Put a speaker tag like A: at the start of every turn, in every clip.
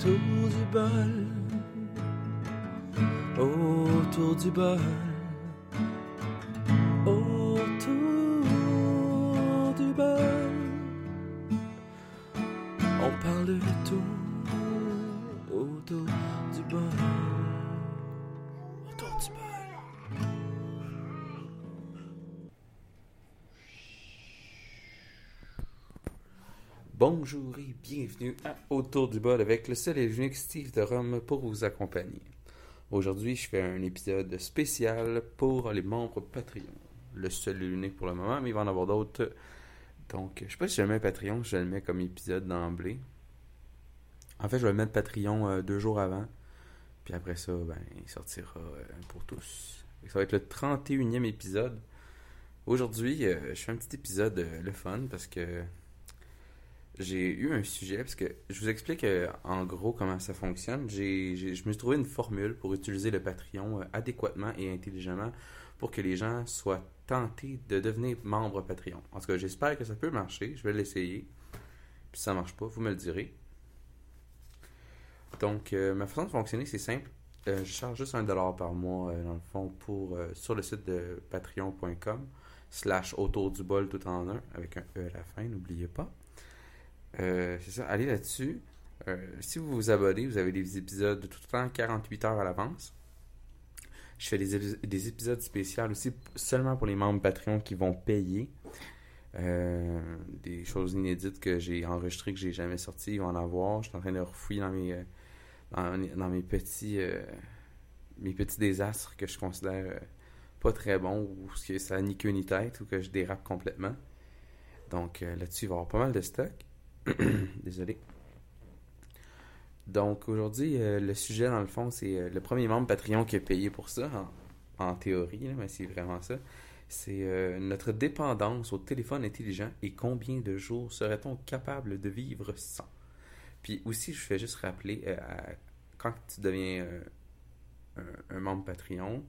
A: autour du bol, autour du bol, Bonjour et bienvenue à Autour du bol avec le seul et l'unique Steve de Rome pour vous accompagner. Aujourd'hui, je fais un épisode spécial pour les membres Patreon. Le seul et l'unique pour le moment, mais il va en avoir d'autres. Donc, je sais pas si je le mets Patreon, je le mets comme épisode d'emblée. En fait, je vais le mettre Patreon euh, deux jours avant. Puis après ça, ben, il sortira euh, pour tous. Ça va être le 31e épisode. Aujourd'hui, euh, je fais un petit épisode le fun parce que j'ai eu un sujet, parce que je vous explique euh, en gros comment ça fonctionne. Je me suis trouvé une formule pour utiliser le Patreon euh, adéquatement et intelligemment pour que les gens soient tentés de devenir membre Patreon. En tout cas, j'espère que ça peut marcher. Je vais l'essayer. Puis si ça marche pas, vous me le direz. Donc, euh, ma façon de fonctionner, c'est simple. Je charge juste un dollar par mois, dans le fond, pour, sur le site de patreon.com slash autour du bol tout en un, avec un E à la fin, n'oubliez pas. Euh, c'est ça, allez là-dessus. Euh, si vous vous abonnez, vous avez des épisodes de tout le temps 48 heures à l'avance. Je fais des, épis- des épisodes spéciaux aussi seulement pour les membres Patreon qui vont payer. Euh, des choses inédites que j'ai enregistrées que j'ai jamais sorties, ils vont en avoir. Je suis en train de refouiller dans mes, dans, mes petits mes petits désastres que je considère pas très bons ou que ça a ni queue ni tête ou que je dérape complètement. Donc là-dessus, il va y avoir pas mal de stock. Désolé. Donc aujourd'hui, euh, le sujet dans le fond, c'est euh, le premier membre Patreon qui a payé pour ça, en, théorie, mais c'est vraiment ça. C'est euh, notre dépendance au téléphone intelligent et combien de jours serait-on capable de vivre sans? Puis aussi, je fais juste rappeler, quand tu deviens un, un membre Patreon,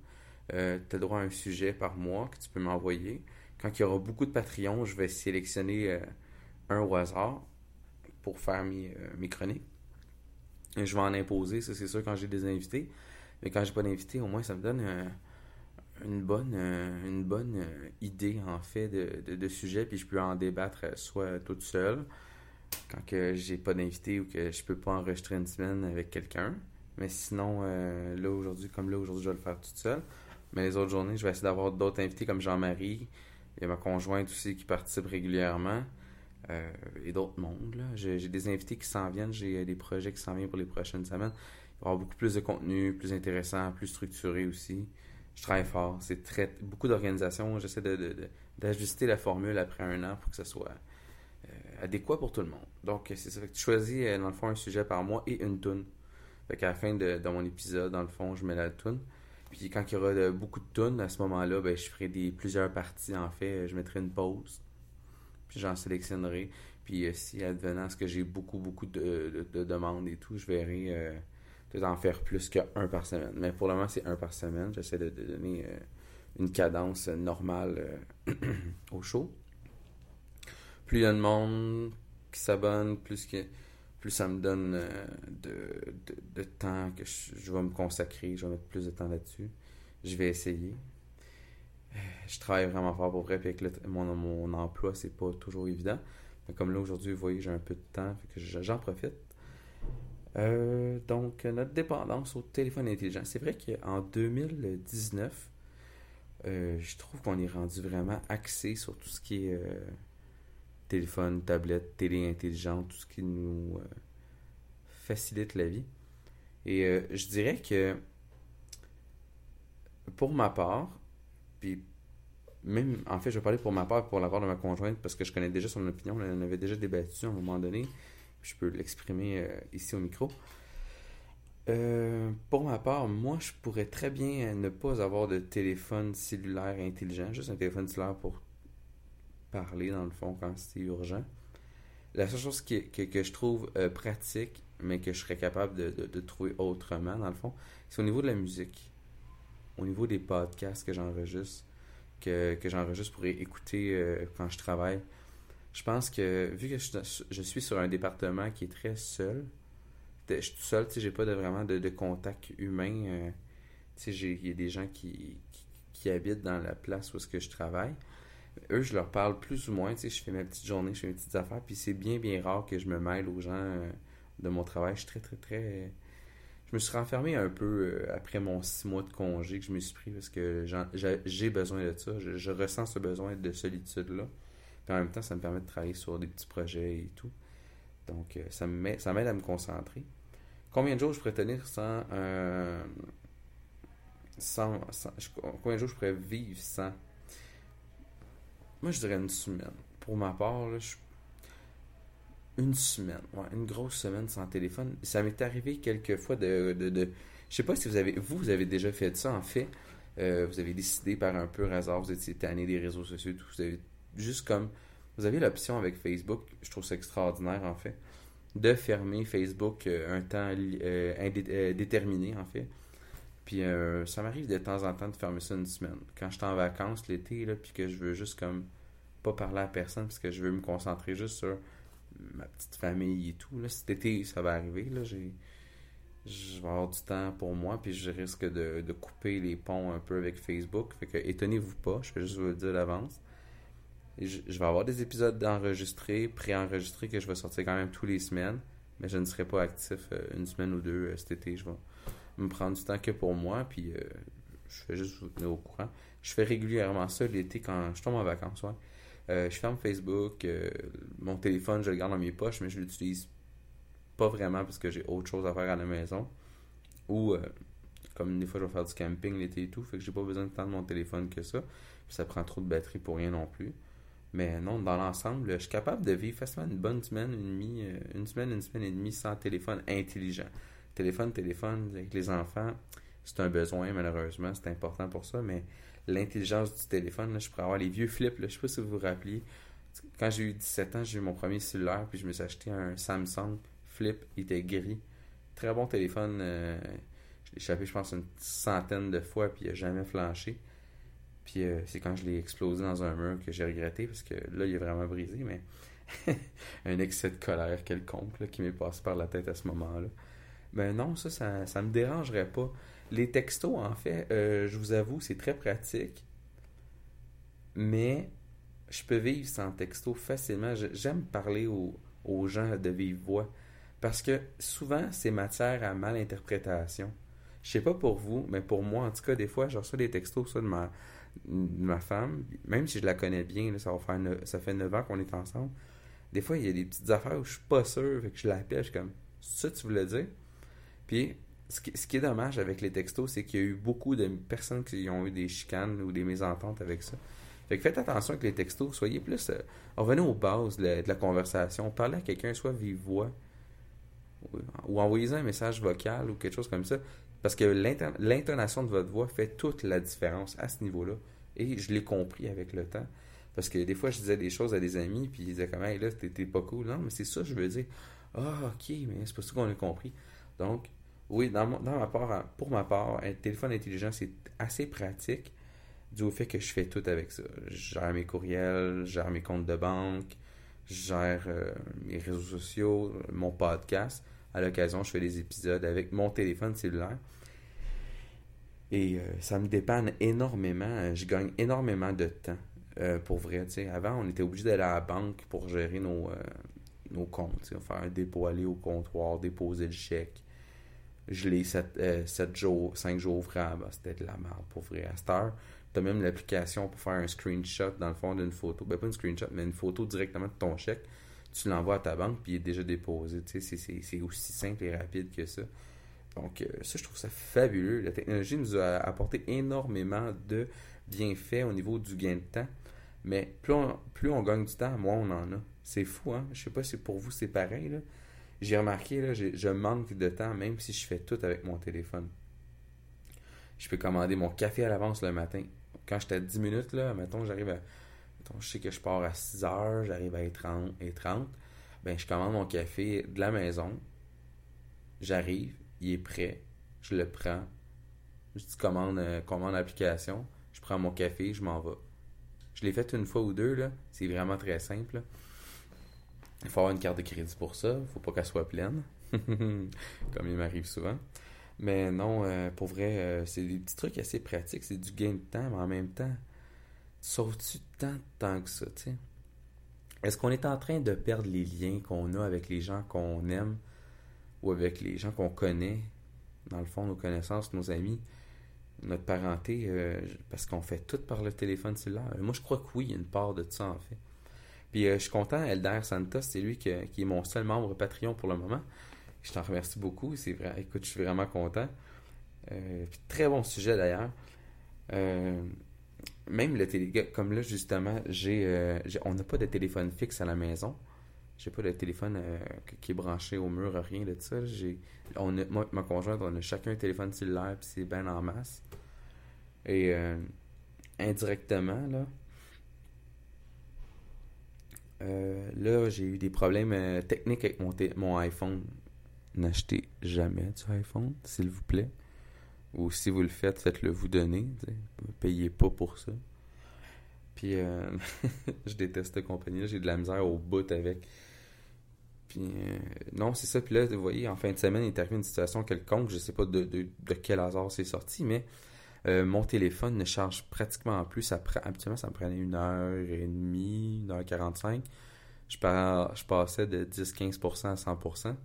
A: tu as droit à un sujet par mois que tu peux m'envoyer. Quand il y aura beaucoup de Patreon, je vais sélectionner un au hasard pour faire mes, euh, mes chroniques. Et je vais en imposer, ça c'est sûr quand j'ai des invités. Mais quand j'ai pas d'invités, au moins ça me donne euh, une bonne, euh, une bonne idée en fait de, de, sujet, puis je peux en débattre soit toute seule, quand que j'ai pas d'invité ou que je peux pas enregistrer une semaine avec quelqu'un. Mais sinon, là aujourd'hui, comme là aujourd'hui, je vais le faire toute seule. Mais les autres journées, je vais essayer d'avoir d'autres invités comme Jean-Marie. Il y a ma conjointe aussi qui participe régulièrement. Euh, et d'autres mondes. J'ai des invités qui s'en viennent. J'ai euh, des projets qui s'en viennent pour les prochaines semaines. Il va y avoir beaucoup plus de contenu, plus intéressant, plus structuré aussi. Je travaille fort. C'est beaucoup d'organisation. J'essaie de, de- de- d'ajuster la formule après un an pour que ça soit euh, adéquat pour tout le monde. Donc, c'est ça. Que tu choisis, dans le fond, un sujet par mois et une toune. Fait qu'à la fin de, de mon épisode, dans le fond, je mets la toune. Puis quand il y aura beaucoup de tunes, à ce moment-là, ben, je ferai des, plusieurs parties, en fait. Je mettrai une pause. Puis j'en sélectionnerai. Puis euh, si advenant ce que j'ai beaucoup, beaucoup de, de- de demandes et tout, je verrai euh, peut-être en faire plus qu'un par semaine. Mais pour le moment, c'est un par semaine. J'essaie de, donner euh, une cadence normale euh, au show. Plus il y a de monde qui s'abonne, plus, que, plus ça me donne euh, de, de, temps que je vais me consacrer. Je vais mettre plus de temps là-dessus. Je vais essayer. Je travaille vraiment fort pour vrai, puis avec mon, mon emploi, c'est pas toujours évident. Mais comme là, aujourd'hui, vous voyez, j'ai un peu de temps, j'en profite. Euh, donc, notre dépendance au téléphone intelligent. C'est vrai qu'en 2019, euh, je trouve qu'on est rendu vraiment axé sur tout ce qui est euh, téléphone, tablette, télé intelligente, tout ce qui nous facilite la vie. Et je dirais que pour ma part, puis même, en fait, je vais parler pour ma part, pour la part de ma conjointe, parce que je connais déjà son opinion, on en avait déjà débattu à un moment donné, je peux l'exprimer euh, ici au micro. Euh, pour ma part, moi, je pourrais très bien ne pas avoir de téléphone cellulaire intelligent, juste un téléphone cellulaire pour parler, dans le fond, quand c'est urgent. La seule chose que, que je trouve euh, pratique, mais que je serais capable de- de trouver autrement, dans le fond, c'est au niveau de la musique. Au niveau des podcasts que j'enregistre, que, que j'enregistre pour écouter euh, quand je travaille. Je pense que, vu que je, je suis sur un département qui est très seul, je suis tout seul, tu sais, j'ai pas vraiment de, contact humain. euh, tu sais, il y a des gens qui, qui, qui habitent dans la place où est-ce que je travaille. Eux, je leur parle plus ou moins, tu sais, je fais ma petite journée, je fais mes petites affaires, puis c'est bien, bien rare que je me mêle aux gens euh, de mon travail. Je suis très, très, très... Je me suis renfermé un peu euh, après mon six mois de congé que je me suis pris parce que j'ai besoin de ça. Je, je ressens ce besoin de solitude-là. Puis en même temps, ça me permet de travailler sur des petits projets et tout. Donc, euh, ça m'aide à me concentrer. Combien de jours je pourrais tenir sans... euh, sans, sans- je- combien de jours je pourrais vivre sans... Moi, je dirais une semaine. Pour ma part, là, je- une semaine. Ouais, une grosse semaine sans téléphone. Ça m'est arrivé quelques fois de, de, de- Je sais pas si vous avez... Vous, vous avez déjà fait ça, en fait. Euh, vous avez décidé par un peu hasard, vous étiez tanné des réseaux sociaux, tout. Vous avez juste comme... Vous avez l'option avec Facebook, je trouve ça extraordinaire, en fait, de fermer Facebook euh, un temps euh, indé- euh, déterminé, en fait. Puis euh, ça m'arrive de temps en temps de fermer ça une semaine. Quand je suis en vacances l'été, là, puis que je veux juste comme pas parler à personne parce que je veux me concentrer juste sur ma petite famille et tout. Là. Cet été, ça va arriver. Là, j'ai, je vais avoir du temps pour moi, puis je risque de, de couper les ponts un peu avec Facebook. Fait que étonnez-vous pas, je vais juste vous le dire d'avance. Je, je vais avoir des épisodes enregistrés, pré-enregistrés que je vais sortir quand même tous les semaines, mais je ne serai pas actif euh, une semaine ou deux euh, cet été. Je vais me prendre du temps que pour moi, puis euh, je vais juste vous tenir au courant. Je fais régulièrement ça l'été quand je tombe en vacances, ouais. Euh, je ferme Facebook, euh, mon téléphone, je le garde dans mes poches, mais je l'utilise pas vraiment parce que j'ai autre chose à faire à la maison. Ou, euh, comme des fois, je vais faire du camping l'été et tout, fait que j'ai pas besoin de tant mon téléphone que ça. Puis ça prend trop de batterie pour rien non plus. Mais non, dans l'ensemble, je suis capable de vivre facilement une bonne semaine, une demie, une semaine, une semaine et demie sans téléphone intelligent. Téléphone, téléphone, avec les enfants, c'est un besoin, malheureusement, c'est important pour ça, mais l'intelligence du téléphone, là, je pourrais avoir les vieux flips, là, je sais pas si vous vous rappelez. Quand j'ai eu 17 ans, j'ai eu mon premier cellulaire, puis je me suis acheté un Samsung Flip, il était gris. Très bon téléphone, euh, je l'ai échappé, je pense, une centaine de fois, puis il n'a jamais flanché. Puis euh, c'est quand je l'ai explosé dans un mur que j'ai regretté, parce que là, il est vraiment brisé, mais un excès de colère quelconque là, qui m'est passé par la tête à ce moment-là. Ben non, ça, ça, ça me dérangerait pas. Les textos, en fait, euh, je vous avoue, c'est très pratique. Mais je peux vivre sans texto facilement. J'aime parler aux, gens de vive voix. Parce que souvent, c'est matière à mal interprétation. Je sais pas pour vous, mais pour moi, en tout cas, des fois, je reçois des textos soit de ma, de ma femme, même si je la connais bien, là, ça, va faire ça fait 9 ans qu'on est ensemble. Des fois, il y a des petites affaires où je suis pas sûr, fait que je l'appelle, je suis comme, ça tu voulais dire? Puis, ce qui, est dommage avec les textos, c'est qu'il y a eu beaucoup de personnes qui ont eu des chicanes ou des mésententes avec ça. Fait que faites attention avec les textos, soyez plus. euh, revenez aux bases de la, conversation. Parlez à quelqu'un, soit vive voix, ou, envoyez un message vocal ou quelque chose comme ça. Parce que l'inton- l'intonation de votre voix fait toute la différence à ce niveau-là. Et je l'ai compris avec le temps. Parce que des fois, je disais des choses à des amis, puis ils disaient comme, hey, là, t'es pas cool. Non, mais c'est ça, je veux dire. Ah, ok, mais c'est pas ça qu'on a compris. Donc, oui, dans, mon- dans ma part, pour ma part, un téléphone intelligent, c'est assez pratique dû au fait que je fais tout avec ça. Je gère mes courriels, je gère mes comptes de banque, je gère euh, mes réseaux sociaux, mon podcast. À l'occasion, je fais des épisodes avec mon téléphone cellulaire. Et euh, ça me dépanne énormément. Je gagne énormément de temps. euh, pour vrai. Avant, on était obligé d'aller à la banque pour gérer nos, euh, nos comptes. Faire un dépôt, aller au comptoir, déposer le chèque. Je l'ai 7, jours, 5 jours ouvrables. Ah, C'était de la merde pour vrai. À cette tu as même l'application pour faire un screenshot dans le fond d'une photo. Ben, pas une screenshot, mais une photo directement de ton chèque. Tu l'envoies à ta banque, puis il est déjà déposé. C'est aussi simple et rapide que ça. Donc, euh, ça, je trouve ça fabuleux. La technologie nous a apporté énormément de bienfaits au niveau du gain de temps. Mais plus on, plus on gagne du temps, moins on en a. C'est fou, hein? Je sais pas si pour vous c'est pareil, là. J'ai remarqué, là, je manque de temps, même si je fais tout avec mon téléphone. Je peux commander mon café à l'avance le matin. Quand j'étais à 10 minutes, là, mettons, j'arrive à. Mettons, je sais que je pars à 6 heures, j'arrive à 30 et 30. Ben, je commande mon café de la maison. J'arrive, il est prêt. Je le prends. Je dis commande, euh, commande l'application. Je prends mon café, je m'en vais. Je l'ai fait une fois ou deux, là. C'est vraiment très simple. Il faut avoir une carte de crédit pour ça. faut pas qu'elle soit pleine. Comme il m'arrive souvent. Mais non, euh, pour vrai, euh, c'est des petits trucs assez pratiques. C'est du gain de temps, mais en même temps, sauves-tu tant de temps que ça, tu sais? Est-ce qu'on est en train de perdre les liens qu'on a avec les gens qu'on aime ou avec les gens qu'on connaît, dans le fond, nos connaissances, nos amis, notre parenté, euh, parce qu'on fait tout par le téléphone cellulaire? Moi, je crois que oui, il y a une part de ça, en fait. Puis je suis content, Elder Santos, c'est lui qui est mon seul membre Patreon pour le moment. Je t'en remercie beaucoup. C'est vrai. Écoute, je suis vraiment content. Euh, très bon sujet d'ailleurs. Euh, même le télé, comme là justement, euh, j'ai, on n'a pas de téléphone fixe à la maison. J'ai pas de téléphone qui est branché au mur, rien de ça. J'ai, on moi, ma conjointe, on a chacun un téléphone cellulaire, puis c'est bien en masse. Et indirectement, là, là, j'ai eu des problèmes techniques avec mon, mon iPhone n'achetez jamais du iPhone, s'il vous plaît. Ou si vous le faites, faites-le vous donner. Ne payez pas pour ça. Puis, euh, je déteste cette compagnie-là. J'ai de la misère au bout avec. Puis, euh, non, c'est ça. Puis là, vous voyez, en fin de semaine, il est arrivé une situation quelconque. Je sais pas de, quel hasard c'est sorti, mais euh, mon téléphone ne charge pratiquement plus. Habituellement, ça me prenait une heure et demie, une heure quarante-cinq. Je, passais de 10-15% à 100%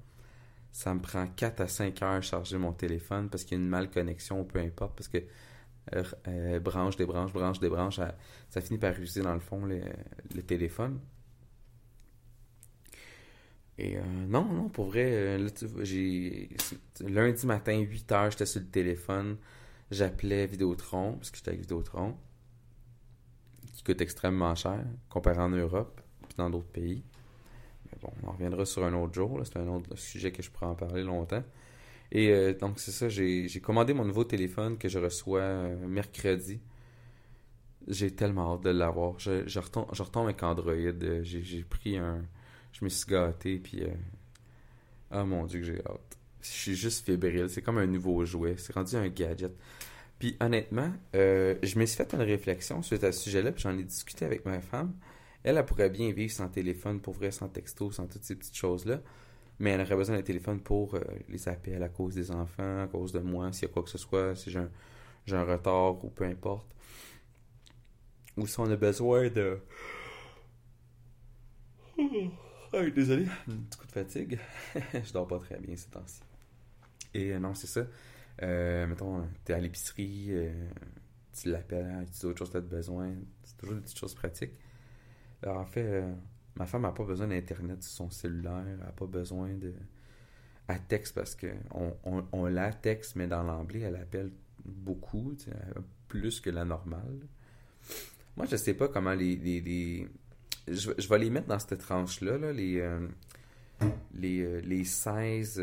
A: ça me prend 4 à 5 heures à charger mon téléphone parce qu'il y a une mal connexion, peu importe, parce que euh, euh, branche, débranche, branche, débranche, ça, ça finit par user dans le fond le, téléphone. Et euh, non, non, pour vrai, j'ai lundi matin, 8 heures, j'étais sur le téléphone, j'appelais Vidéotron, parce que j'étais avec Vidéotron, qui coûte extrêmement cher, comparé en Europe, puis dans d'autres pays bon, on reviendra sur un autre jour. C'est un autre sujet que je pourrais en parler longtemps. Et euh, donc, c'est ça, j'ai commandé mon nouveau téléphone que je reçois euh, mercredi. J'ai tellement hâte de l'avoir. Je, je, retombe, je avec Android. Euh, j'ai pris un. Je me suis gâté, puis. Ah mon dieu, que j'ai hâte. Je suis juste fébrile. C'est comme un nouveau jouet. C'est rendu un gadget. Puis honnêtement, je me suis fait une réflexion sur ce sujet-là, puis j'en ai discuté avec ma femme. Elle, elle pourrait bien vivre sans téléphone, pour vrai, sans texto, sans toutes ces petites choses-là. Mais elle aurait besoin d'un téléphone pour euh, les appels à cause des enfants, à cause de moi, s'il y a quoi que ce soit, si j'ai un, retard ou peu importe. Ou si on a besoin de. désolé, un petit coup de fatigue. je dors pas très bien ces temps-ci. Et euh, non, c'est ça. Euh, mettons, t'es à l'épicerie, tu l'appelles, tu dis autre chose que t'as besoin. C'est toujours des petites choses pratiques en fait, euh, ma femme n'a pas besoin d'Internet sur son cellulaire. Elle n'a pas besoin de. À texte parce qu'on on, la texte, mais dans l'anglais, elle appelle beaucoup, plus que la normale. Moi, je sais pas comment les. Je, vais les mettre dans cette tranche-là, les. Euh, les, les 16,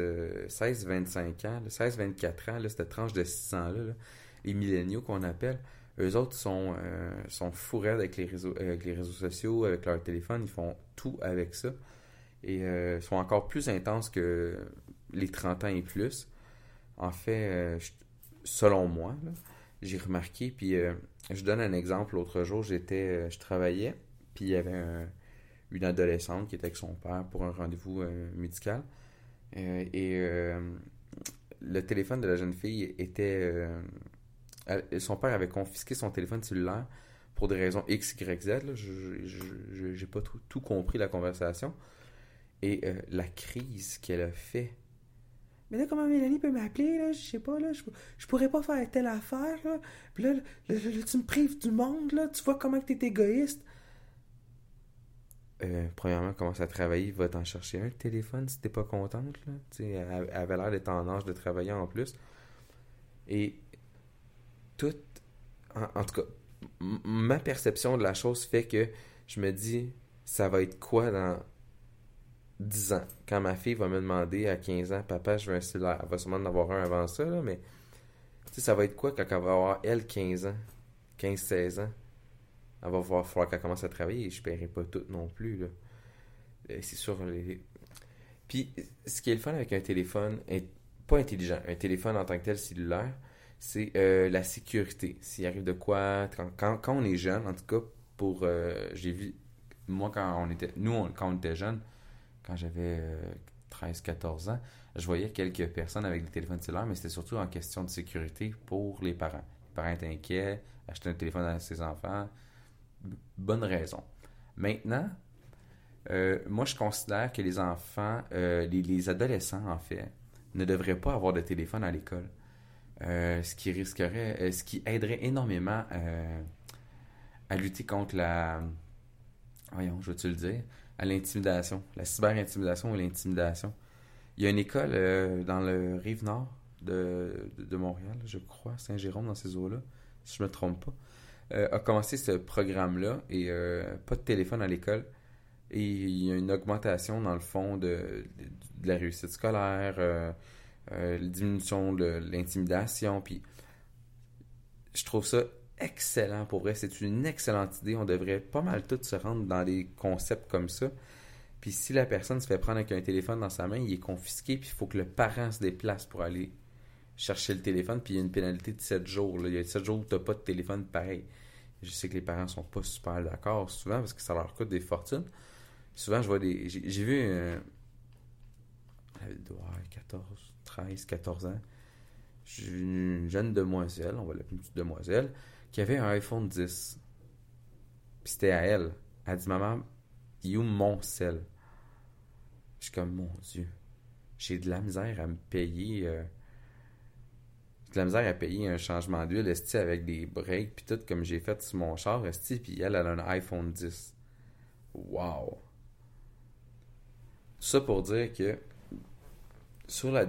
A: 16-25 ans, 16-24 ans, cette tranche de 6 ans-là, les milléniaux qu'on appelle, eux autres sont, euh, sont fourrés avec les, réseaux, avec les réseaux sociaux, avec leur téléphone, ils font tout avec ça. Et euh, sont encore plus intenses que les 30 ans et plus. En fait, euh, selon moi, j'ai remarqué, puis je donne un exemple. L'autre jour, j'étais, je travaillais, puis il y avait une adolescente qui était avec son père pour un rendez-vous médical. et le téléphone de la jeune fille était son père avait confisqué son téléphone cellulaire pour des raisons X, Y, Z. Je n'ai pas tout, compris la conversation. Et euh, la crise qu'elle a fait. Mais là, comment Mélanie peut m'appeler, là? Je sais pas, là. Je, pourrais pas faire telle affaire, là. Puis là, tu me prives du monde, là. Tu vois comment tu es égoïste. Euh, premièrement, commence à travailler, va t'en chercher un téléphone si t'es pas contente, là. Elle avait l'air d'être en âge de travailler en plus. Et tout. En, tout cas, ma perception de la chose fait que je me dis, ça va être quoi dans 10 ans? Quand ma fille va me demander à 15 ans, papa, je veux un cellulaire. Elle va sûrement en avoir un avant ça, là, mais ça va être quoi quand elle va avoir, elle, 15 ans, 15-16 ans? Elle va falloir qu'elle commence à travailler et je ne paierai pas tout non plus. Là. Euh, c'est sûr. Puis, ce qui est le fun avec un téléphone, pas intelligent, un téléphone en tant que tel cellulaire, c'est euh, la sécurité. S'il arrive de quoi, quand, quand, on est jeune, en tout cas, pour. Euh, j'ai vu. Moi, quand on était. Nous, quand on était jeune, quand j'avais 13-14 ans, je voyais quelques personnes avec des téléphones cellulaires, mais c'était surtout en question de sécurité pour les parents. Les parents étaient inquiets, acheter un téléphone à ses enfants. Bonne raison. Maintenant, euh, moi, je considère que les enfants, euh, les, adolescents, en fait, ne devraient pas avoir de téléphone à l'école. Euh, ce qui risquerait, ce qui aiderait énormément à lutter contre la. Voyons, je veux-tu le dire À l'intimidation, la cyber-intimidation ou l'intimidation. Il y a une école dans le rive nord de, de, Montréal, je crois, Saint-Jérôme, dans ces eaux-là, si je ne me trompe pas, a commencé ce programme-là et pas de téléphone à l'école. Et il y a une augmentation, dans le fond, de, la réussite scolaire, euh, euh, diminution de l'intimidation. Puis, je trouve ça excellent pour vrai. C'est une excellente idée. On devrait pas mal tout se rendre dans des concepts comme ça. Puis, si la personne se fait prendre avec un téléphone dans sa main, il est confisqué. Puis, il faut que le parent se déplace pour aller chercher le téléphone. Puis, il y a une pénalité de 7 jours. Il y a 7 jours où tu n'as pas de téléphone pareil. Je sais que les parents sont pas super d'accord souvent parce que ça leur coûte des fortunes. Souvent, je vois des. J'ai vu. Euh, 14, 13, 14 ans. J'ai une jeune demoiselle, on va l'appeler une petite demoiselle, qui avait un iPhone 10. Puis c'était à elle. Elle dit Maman, il où mon sel? Je suis comme Mon Dieu, j'ai de la misère à me payer. Euh, la misère à payer un changement d'huile, avec des breaks, puis tout, comme j'ai fait sur mon char, esti, puis elle, elle a un iPhone 10. Wow! Ça pour dire que sur la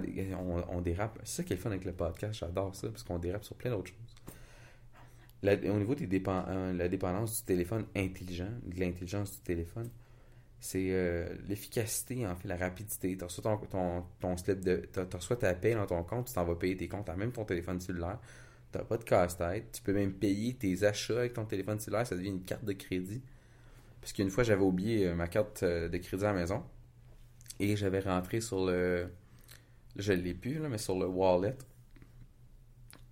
A: on, dérape. C'est ça qui est fun avec le podcast, j'adore ça, parce qu'on dérape sur plein d'autres choses. au niveau des euh, la dépendance du téléphone intelligent, de l'intelligence du téléphone, c'est euh, l'efficacité, en fait, la rapidité. Tu reçois ton, ton, slip de. Tu reçois ta paye dans ton compte, tu t'en vas payer tes comptes à même ton téléphone cellulaire. Tu n'as pas de casse-tête. Tu peux même payer tes achats avec ton téléphone cellulaire, ça devient une carte de crédit. Parce qu'une fois, j'avais oublié euh, ma carte de crédit à la maison. Et j'avais rentré sur le. Je l'ai plus, là, mais sur le wallet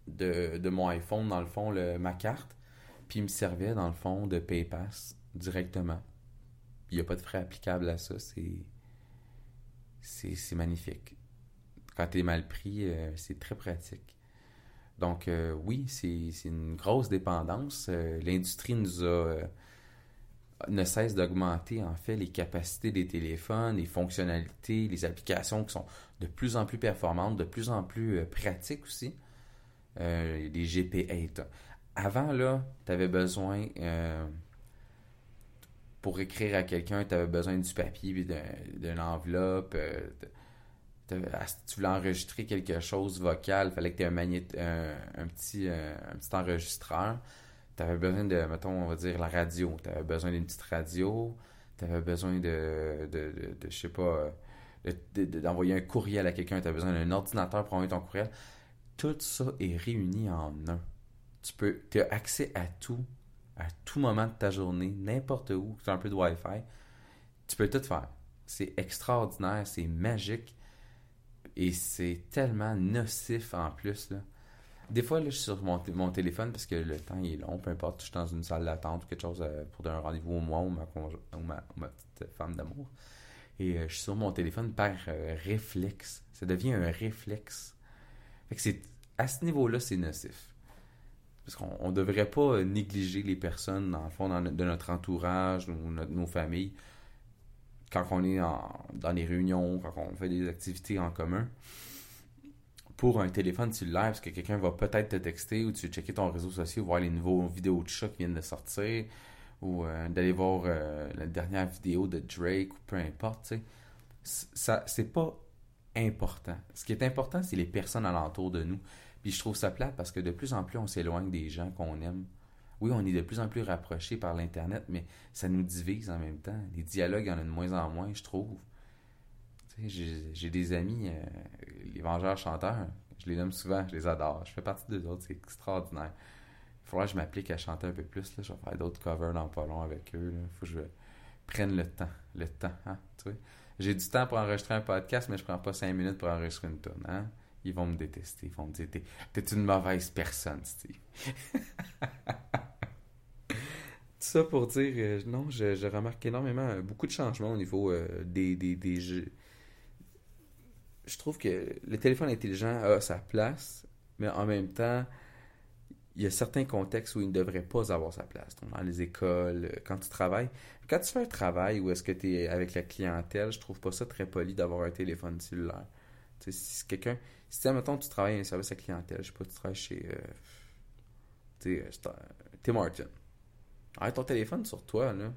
A: de, mon iPhone, dans le fond, le, ma carte. Puis il me servait, dans le fond, de PayPass directement. Il n'y a pas de frais applicables à ça. C'est. C'est magnifique. Quand tu es mal pris, euh, c'est très pratique. Donc, euh, oui, c'est une grosse dépendance. Euh, l'industrie nous a ne cesse d'augmenter en fait les capacités des téléphones, les fonctionnalités, les applications qui sont de plus en plus performantes, de plus en plus pratiques aussi. Les GP8. Avant, là, tu avais besoin, pour écrire à quelqu'un, tu avais besoin du papier, d'une enveloppe. si tu voulais enregistrer quelque chose vocal, il fallait que tu aies un, un, petit, un petit enregistreur tu avais besoin de, mettons, on va dire la radio. Tu avais besoin d'une petite radio. Tu avais besoin de, de, de, je sais pas, d'envoyer un courriel à quelqu'un. Tu as besoin d'un ordinateur pour envoyer ton courriel. Tout ça est réuni en un. Tu peux, as accès à tout, à tout moment de ta journée, n'importe où, tu as un peu de Wi-Fi. Tu peux tout faire. C'est extraordinaire, c'est magique et c'est tellement nocif en plus. Des fois, là, je suis sur mon, téléphone parce que le temps est long, peu importe, je suis dans une salle d'attente ou quelque chose euh, pour un rendez-vous au moi ou ma, ma, petite femme d'amour. Et euh, je suis sur mon téléphone par euh, réflexe. Ça devient un réflexe. Fait que c'est, à ce niveau-là, c'est nocif. Parce qu'on ne devrait pas négliger les personnes, dans le fond, de notre entourage ou nos familles, quand on est dans les réunions, quand on fait des activités en commun pour un téléphone cellulaire, parce que quelqu'un va peut-être te texter ou tu checker ton réseau social, voir les nouveaux vidéos de chat qui viennent de sortir, ou euh, d'aller voir euh, la dernière vidéo de Drake, ou peu importe, ça, c'est pas important. Ce qui est important, c'est les personnes alentour de nous. Puis je trouve ça plate parce que de plus en plus, on s'éloigne des gens qu'on aime. Oui, on est de plus en plus rapprochés par l'Internet, mais ça nous divise en même temps. Les dialogues, il y en a de moins en moins, je trouve. J'ai des amis, euh, les vengeurs chanteurs, je les nomme souvent, je les adore. Je fais partie d'eux autres, c'est extraordinaire. Il faudra que je m'applique à chanter un peu plus. Là. Je vais faire d'autres covers dans pas long avec eux. Il faut que je prenne le temps. Le temps, hein, J'ai du temps pour enregistrer un podcast, mais je prends pas cinq minutes pour enregistrer une tonne. Hein? Ils vont me détester. Ils vont me dire T'es, es une mauvaise personne, Steve. Tout ça pour dire, euh, non, je, remarque énormément, beaucoup de changements au niveau euh, des, des, des, je trouve que le téléphone intelligent a sa place, mais en même temps, il y a certains contextes où il ne devrait pas avoir sa place. Dans les écoles, euh, quand tu travailles. Quand tu fais un travail où est-ce que tu es avec la clientèle, je trouve pas ça très poli d'avoir un téléphone cellulaire. Tu sais, si quelqu'un. Si, mettons, tu travailles un service à clientèle, je sais pas, tu travailles chez. Euh, euh, Tim Martin. Arrête ton téléphone sur toi, là.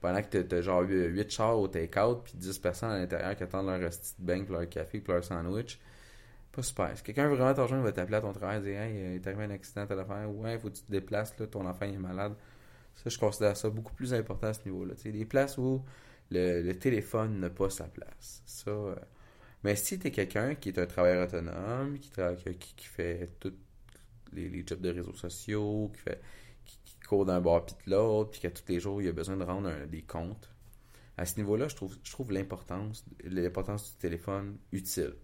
A: Pendant que tu as genre 8 chars au take-out, puis 10 personnes à l'intérieur qui attendent leur petit de leur café, puis leur sandwich pas super. Si quelqu'un veut vraiment il va t'appeler à ton travail et dire Hey, il est arrivé un accident, à l'affaire. Ouais, faut que tu te déplaces, là, ton enfant est malade. Ça, je considère ça beaucoup plus important à ce niveau-là. Des places où le, téléphone n'a pas sa place. Ça. Euh, mais si tu es quelqu'un qui est un travailleur autonome, qui, qui, qui, fait tous les, les, jobs de réseaux sociaux, qui fait qui, court d'un bord puis de l'autre, puis qu'à tous les jours, il a besoin de rendre des comptes. À ce niveau-là, je trouve, je trouve l'importance, du téléphone utile.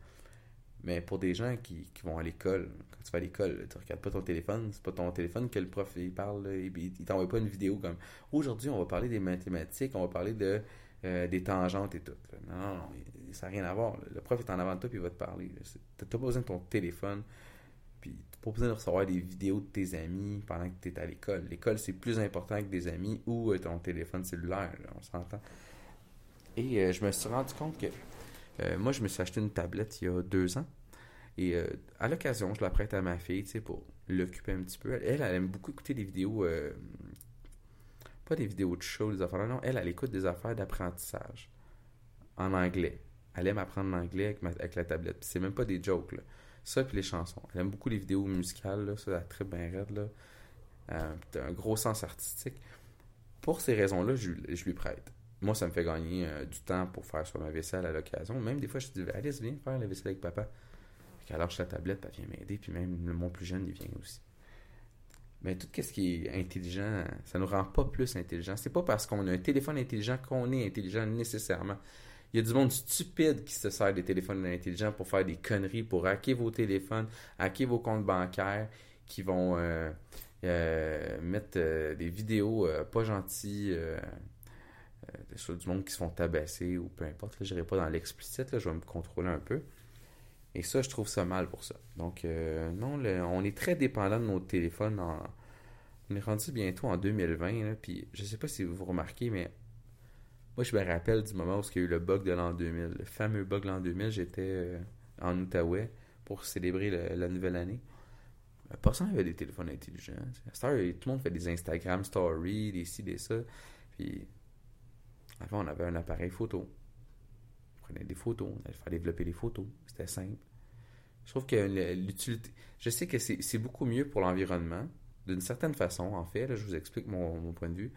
A: Mais pour des gens qui, vont à l'école, quand tu vas à l'école, tu regardes pas ton téléphone, c'est pas ton téléphone que le prof il parle, il, t'envoie pas une vidéo comme aujourd'hui on va parler des mathématiques, on va parler de euh, des tangentes et tout. Non, non, non, ça n'a rien à voir. Le prof est en avant de toi puis il va te parler. Tu n'as pas besoin de ton téléphone, puis tu pas besoin de recevoir des vidéos de tes amis pendant que tu es à l'école. L'école c'est plus important que des amis ou euh, ton téléphone cellulaire, on s'entend. Et euh, je me suis rendu compte que moi, je me suis acheté une tablette il y a deux ans. Et à l'occasion, je la prête à ma fille, tu sais, pour l'occuper un petit peu. Elle, elle, aime beaucoup écouter des vidéos, pas des vidéos de show, des affaires, non, elle, elle écoute des affaires d'apprentissage en anglais. Elle aime apprendre l'anglais avec, la tablette. c'est même pas des jokes, là. Ça, puis les chansons. Elle aime beaucoup les vidéos musicales, là, ça, elle très bien raide, là. un gros sens artistique. Pour ces raisons-là, je, lui prête moi, ça me fait gagner euh, du temps pour faire sur ma vaisselle à l'occasion. Même des fois, je dis, Alice, viens faire la vaisselle avec papa. Alors, je la tablette, elle vient m'aider. Puis même mon plus jeune, il vient aussi. Mais tout ce qui est intelligent, ça ne nous rend pas plus intelligents. C'est pas parce qu'on a un téléphone intelligent qu'on est intelligent nécessairement. Il y a du monde stupide qui se sert des téléphones intelligents pour faire des conneries, pour hacker vos téléphones, hacker vos comptes bancaires, qui vont euh, euh, mettre des vidéos pas gentilles euh, sur du monde qui se font tabasser ou peu importe. je n'irai pas dans l'explicite, je vais me contrôler un peu. Et ça, je trouve ça mal pour ça. Donc, euh, non, on est très dépendant de nos téléphones. on est rendu bientôt en 2020. puis, je sais pas si vous remarquez, mais moi, je me rappelle du moment où il y a eu le bug de l'an 2000. Le fameux bug de l'an 2000, j'étais euh, en Outaouais pour célébrer la nouvelle année. Personne n'avait des téléphones intelligents. tout le monde fait des Instagram stories, des ci, des ça. Puis avant, on avait un appareil photo. Prenait des photos, on allait faire développer les photos. C'était simple. Je trouve que l'utilité. Je sais que c'est beaucoup mieux pour l'environnement, d'une certaine façon, en fait. je vous explique mon, point de vue.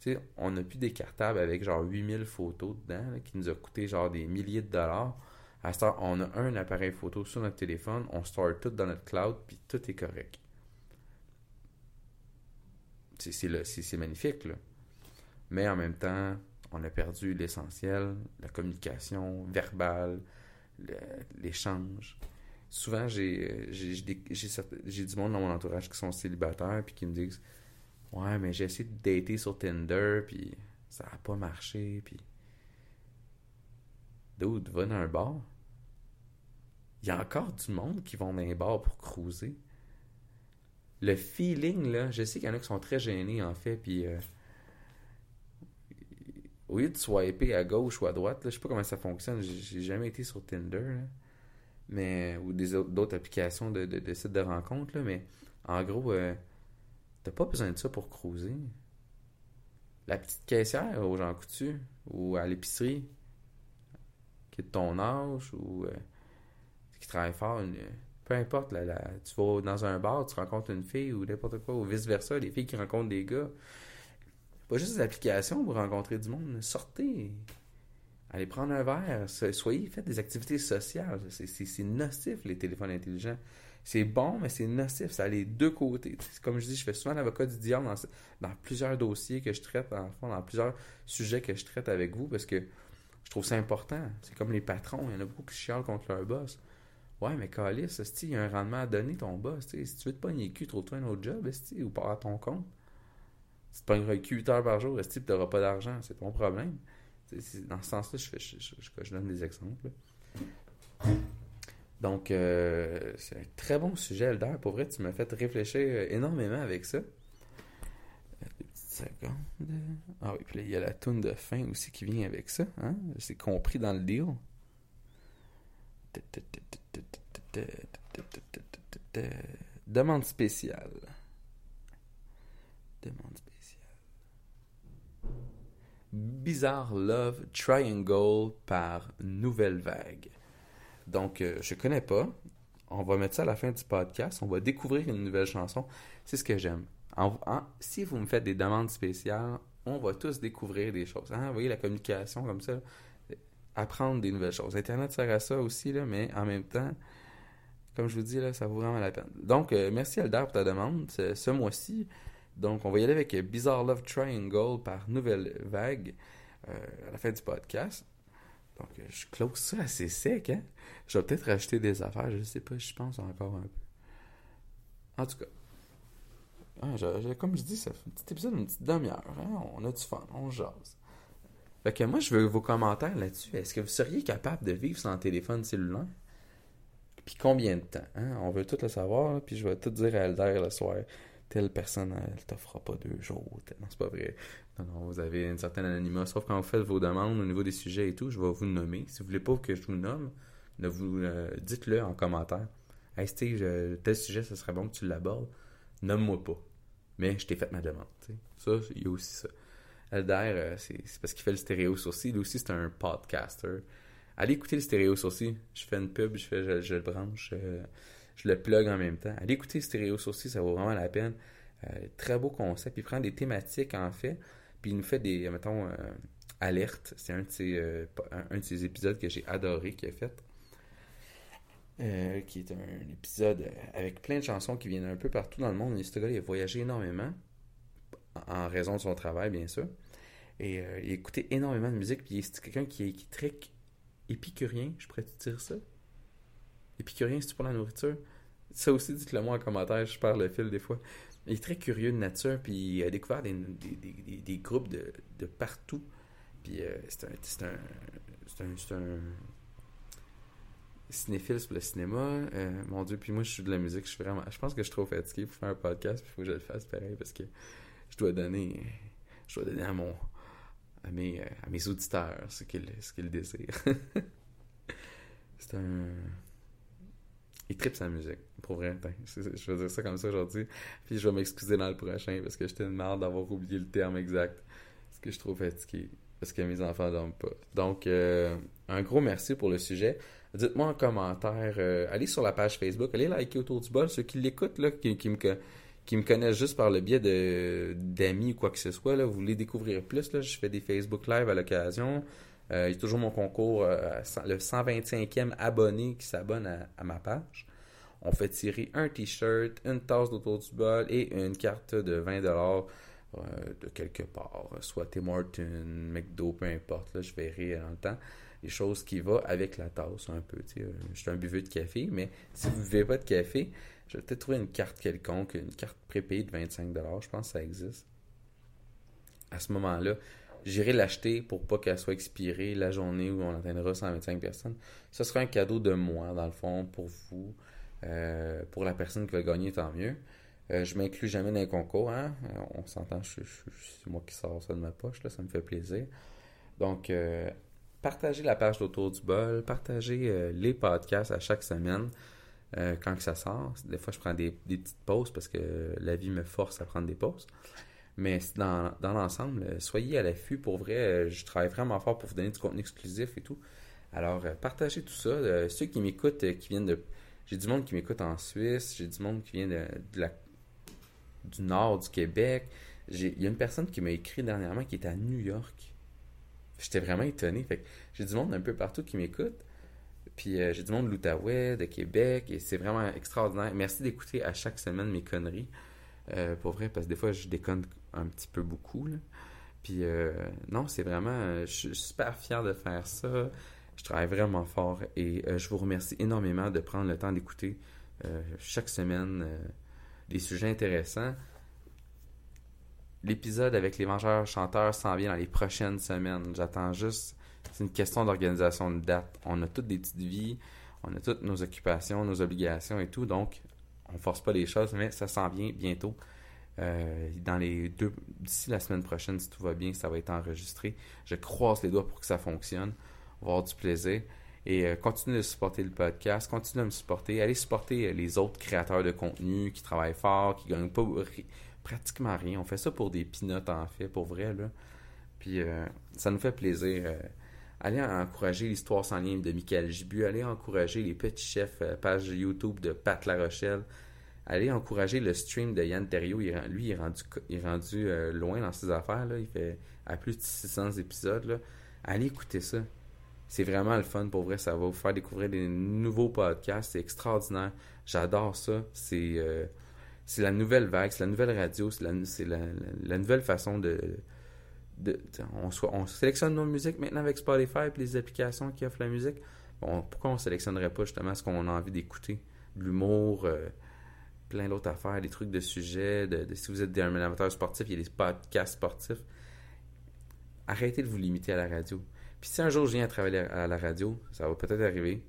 A: Tu sais, on a plus des cartables avec genre 8000 photos dedans, qui nous a coûté genre des milliers de dollars. À ce on a un appareil photo sur notre téléphone, on store tout dans notre cloud, puis tout est correct. C'est magnifique, là. Mais en même temps, on a perdu l'essentiel, la communication verbale, l'échange. Souvent, j'ai du monde dans mon entourage qui sont célibataires puis qui me disent Ouais, mais j'ai essayé de dater sur Tinder, puis ça n'a pas marché, puis. Dude, va dans un bar. Il y a encore du monde qui vont dans un bar pour cruiser. Le feeling, là, je sais qu'il y en a qui sont très gênés, en fait, puis. Euh, au lieu de swiper à gauche ou à droite, là, je sais pas comment ça fonctionne, j'ai jamais été sur Tinder, mais ou d'autres applications de, sites de rencontres, mais en gros, euh, t'as pas besoin de ça pour cruiser. La petite caissière au Jean Coutu ou à l'épicerie, qui est de ton âge ou euh, qui travaille fort, peu importe, tu vas dans un bar, tu rencontres une fille ou n'importe quoi, ou vice-versa, les filles qui rencontrent des gars pas juste des applications pour rencontrer du monde. Sortez. Allez prendre un verre. Soyez, faites des activités sociales. C'est nocif, les téléphones intelligents. C'est bon, mais c'est nocif. Ça a les deux côtés. Comme je dis, je fais souvent l'avocat du diable dans, plusieurs dossiers que je traite, dans, dans plusieurs sujets que je traite avec vous, parce que je trouve ça important. C'est comme les patrons. Il y en a beaucoup qui chialent contre leur boss. Ouais, mais Calis, il y a un rendement à donner ton boss. Si tu veux te pogner le cul, trouve-toi un autre job, ou pars à ton compte. Tu prends 8 heures par jour, est-ce que tu n'auras pas d'argent? C'est ton problème. dans ce sens-là, je, je, donne des exemples. Donc, euh, c'est un très bon sujet, Elder. Pour vrai, tu m'as fait réfléchir énormément avec ça. Une petite seconde. Ah oui, puis là, il y a la toune de fin aussi qui vient avec ça. Hein? C'est compris dans le deal. Demande spéciale. Demande. Bizarre Love Triangle par Nouvelle Vague. Donc, euh, je connais pas. On va mettre ça à la fin du podcast. On va découvrir une nouvelle chanson. C'est ce que j'aime. si vous me faites des demandes spéciales, on va tous découvrir des choses. Hein? Vous voyez la communication comme ça apprendre des nouvelles choses. Internet sert à ça aussi, là, mais en même temps, comme je vous dis, là, ça vaut vraiment la peine. Donc, euh, merci Aldar pour ta demande ce, mois-ci. Donc, on va y aller avec Bizarre Love Triangle par Nouvelle Vague euh, à la fin du podcast. Donc, euh, je close ça assez sec, hein? Je vais peut-être rajouter des affaires, je sais pas, je pense encore un peu. En tout cas, ah, comme je dis, ça fait un petit épisode, une petite demi-heure. Hein? On a du fun, on jase. Fait que moi, je veux vos commentaires là-dessus. Est-ce que vous seriez capable de vivre sans téléphone cellulaire? Puis combien de temps? Hein? On veut tout le savoir, puis je vais tout dire à Elder le soir. Telle personne, elle t'offrira pas deux jours. Non, c'est pas vrai. Non, non, vous avez une certaine anonymat. Sauf quand vous faites vos demandes au niveau des sujets et tout, je vais vous nommer. Si vous voulez pas que je vous nomme, vous euh, dites-le en commentaire. Hey Steve, tel sujet, ce serait bon que tu l'abordes. Nomme-moi pas. Mais je t'ai fait ma demande. Ça, il y a aussi ça. Elder, euh, c'est parce qu'il fait le stéréo sourcil. Lui aussi, c'est un podcaster. Allez écouter le stéréo sourcil. Je fais une pub, je, fais, je, le branche, euh, je le plug en même temps. Allez écouter stéréo sourcil, ça vaut vraiment la peine. Euh, très beau concept. Il prend des thématiques, en fait, puis il nous fait des, mettons, alertes. C'est un, de ses, un, de ces épisodes que j'ai adoré qu'il a fait. qui est un épisode avec plein de chansons qui viennent un peu partout dans le monde. Ce gars, il a voyagé énormément en raison de son travail, bien sûr. Et euh, il écoutait énormément de musique. Puis c'est quelqu'un qui, est, très épicurien, je pourrais te dire ça? Épicurien, c'est pour la nourriture? Ça aussi, dites-le moi en commentaire, je perds le fil des fois. Il est très curieux de nature, puis il a découvert des, des, groupes de, de, partout. Puis euh, c'est un, c'est un, cinéphile pour le cinéma. Euh, mon Dieu, puis moi, je suis de la musique. Je suis vraiment. Je pense que je suis trop fatigué pour faire un podcast, puis il faut que je le fasse pareil, parce que je dois donner. Je dois donner à mon, à mes, à mes auditeurs ce qu'ils qu'ils désirent. c'est un. Il tripe sa musique, pour vrai. Ben, je vais dire ça comme ça aujourd'hui. Puis je vais m'excuser dans le prochain parce que j'étais une merde d'avoir oublié le terme exact. Parce que je trouve fatigué. Parce que mes enfants dorment pas. Donc, euh, un gros merci pour le sujet. Dites-moi en commentaire. Euh, allez sur la page Facebook. Allez liker autour du bol. Ceux qui l'écoutent, qui, me connaissent juste par le biais d'amis ou quoi que ce soit, vous voulez découvrir plus, là, je fais des Facebook Live à l'occasion. Euh, il y a toujours mon concours, euh, le 125e abonné qui s'abonne à, ma page. On fait tirer un t-shirt, une tasse d'autour du bol et une carte de 20$ euh, de quelque part. Soit Tim Hortons, McDo, peu importe. Là, je verrai dans le temps. Les choses qui vont avec la tasse un peu. Je suis un buveux de café, mais si vous ne buvez pas de café, je vais peut-être trouver une carte quelconque, une carte prépayée de 25$, je pense que ça existe. À ce moment-là, j'irai l'acheter pour pas qu'elle soit expirée la journée où on atteindra 125 personnes. Ce sera un cadeau de moi, dans le fond, pour vous, euh, pour la personne qui va gagner, tant mieux. Euh, je m'inclus jamais dans les concours, hein? Euh, on s'entend, c'est moi qui sors ça de ma poche, là, ça me fait plaisir. Donc, partagez la page d'Autour du bol, partagez les podcasts à chaque semaine. Euh, quand que ça sort. Des fois, je prends des, petites pauses parce que la vie me force à prendre des pauses. Mais dans, dans l'ensemble, euh, soyez à l'affût. Pour vrai, euh, je travaille vraiment fort pour vous donner du contenu exclusif et tout. Alors, partagez tout ça. ceux qui m'écoutent, qui viennent de... J'ai du monde qui m'écoute en Suisse. J'ai du monde qui vient de, la, du nord du Québec. Il y a une personne qui m'a écrit dernièrement qui est à New York. J'étais vraiment étonné. j'ai du monde un peu partout qui m'écoute. Puis euh, j'ai du monde de l'Outaouais, de Québec, et c'est vraiment extraordinaire. Merci d'écouter à chaque semaine mes conneries. Euh, pour vrai, parce que des fois, je déconne un petit peu beaucoup. Puis euh, non, c'est vraiment. Je suis super fier de faire ça. Je travaille vraiment fort et je vous remercie énormément de prendre le temps d'écouter chaque semaine des sujets intéressants. L'épisode avec les vengeurs chanteurs s'en vient dans les prochaines semaines. J'attends juste c'est une question d'organisation de date. On a toutes des petites vies. On a toutes nos occupations, nos obligations et tout, donc on force pas les choses, mais ça s'en vient bientôt. Euh, dans les deux, d'ici la semaine prochaine, si tout va bien, ça va être enregistré. Je croise les doigts pour que ça fonctionne. On va avoir du plaisir. Et euh, continuez de supporter le podcast, continuez à me supporter. Allez supporter euh, les autres créateurs de contenu qui travaillent fort, qui gagnent pas pratiquement rien. On fait ça pour des pinottes en fait, pour vrai. Là. Puis ça nous fait plaisir. allez encourager l'histoire sans lien de Michael Gibu. Allez encourager les petits chefs, page YouTube de Pat La Rochelle allez encourager le stream de Yann Terrio. lui, il est rendu, il rendu euh, loin dans ses affaires. Il fait à plus de 600 épisodes. Allez écouter ça. C'est vraiment le fun pour vrai. Ça va vous faire découvrir des nouveaux podcasts. C'est extraordinaire. J'adore ça. C'est euh, la nouvelle vague, c'est la nouvelle radio, c'est la, la, nouvelle façon de. de, on, on, sélectionne nos musiques maintenant avec Spotify et les applications qui offrent la musique. Bon, pourquoi on ne sélectionnerait pas justement ce qu'on a envie d'écouter? L'humour. Euh, plein d'autres affaires, des trucs de sujets, de, si vous êtes un amateur sportif, il y a des podcasts sportifs. Arrêtez de vous limiter à la radio. Puis si un jour je viens à travailler à la radio, ça va peut-être arriver,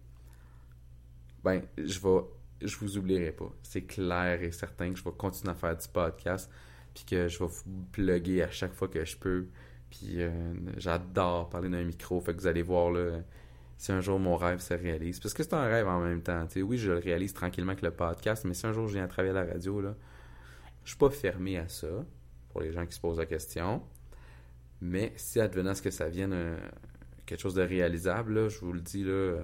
A: ben, je vais, je vous oublierai pas. C'est clair et certain que je vais continuer à faire du podcast, puis que je vais vous plugger à chaque fois que je peux. Puis euh, j'adore parler d'un micro, fait que vous allez voir là si un jour mon rêve se réalise. Parce que c'est un rêve en même temps. oui, je le réalise tranquillement avec le podcast, mais si un jour je viens à travailler à la radio, là, je suis pas fermé à ça, pour les gens qui se posent la question. Mais si advenant ce que ça vienne euh, quelque chose de réalisable, je vous le dis, là,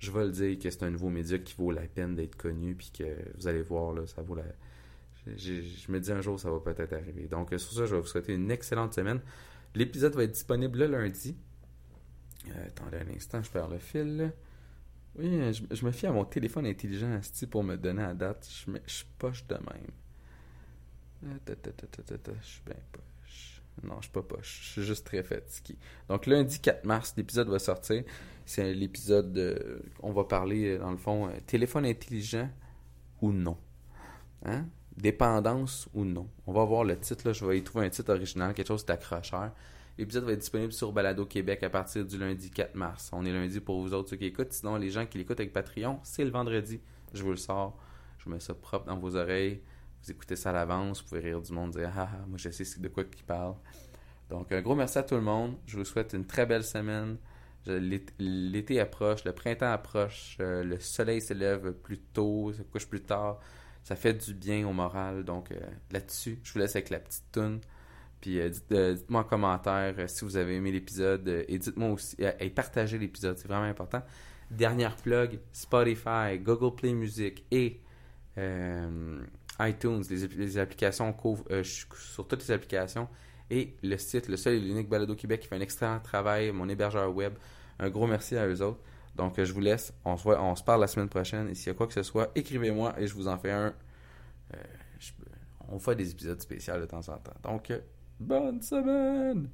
A: je vais le dire que c'est un nouveau média qui vaut la peine d'être connu, puis que vous allez voir, là, ça vaut la... Je, je me dis un jour, ça va peut-être arriver. Donc, sur ça, je vais vous souhaiter une excellente semaine. L'épisode va être disponible le lundi. Euh, attendez un instant, je perds le fil. Oui, je, me fie à mon téléphone intelligent pour me donner la date. Je, me, je poche de même. Euh, je suis bien poche. Non, je suis pas poche. Je suis juste très fatigué. Donc, lundi 4 mars, l'épisode va sortir. C'est l'épisode de. On va parler, dans le fond, euh, téléphone intelligent ou non. Hein? Dépendance ou non. On va voir le titre. Je vais y trouver un titre original, quelque chose d'accrocheur. L'épisode va être disponible sur Balado Québec à partir du lundi 4 mars. On est lundi pour vous autres ceux qui écoutent. Sinon, les gens qui l'écoutent avec Patreon, c'est le vendredi. Je vous le sors. Je vous mets ça propre dans vos oreilles. Vous écoutez ça à l'avance. Vous pouvez rire du monde, dire ah, moi je sais de quoi il parle. Donc, un gros merci à tout le monde. Je vous souhaite une très belle semaine. L'été approche, le printemps approche, euh, le soleil se lève plus tôt, se couche plus tard. Ça fait du bien au moral. Donc, euh, là-dessus, je vous laisse avec la petite toune. Puis euh, euh, dites-moi en commentaire euh, si vous avez aimé l'épisode et dites-moi aussi et partagez l'épisode, c'est vraiment important. Dernière plug, Spotify, Google Play Music et iTunes, les, applications sur toutes les applications et le site, le seul et l'unique Balado Québec qui fait un excellent travail, mon hébergeur web. Un gros merci à eux autres. Donc je vous laisse, on se, voit, on se parle la semaine prochaine et s'il y a quoi que ce soit, écrivez-moi et je vous en fais un. on fait des épisodes spéciaux de temps en temps. Donc Bunsen!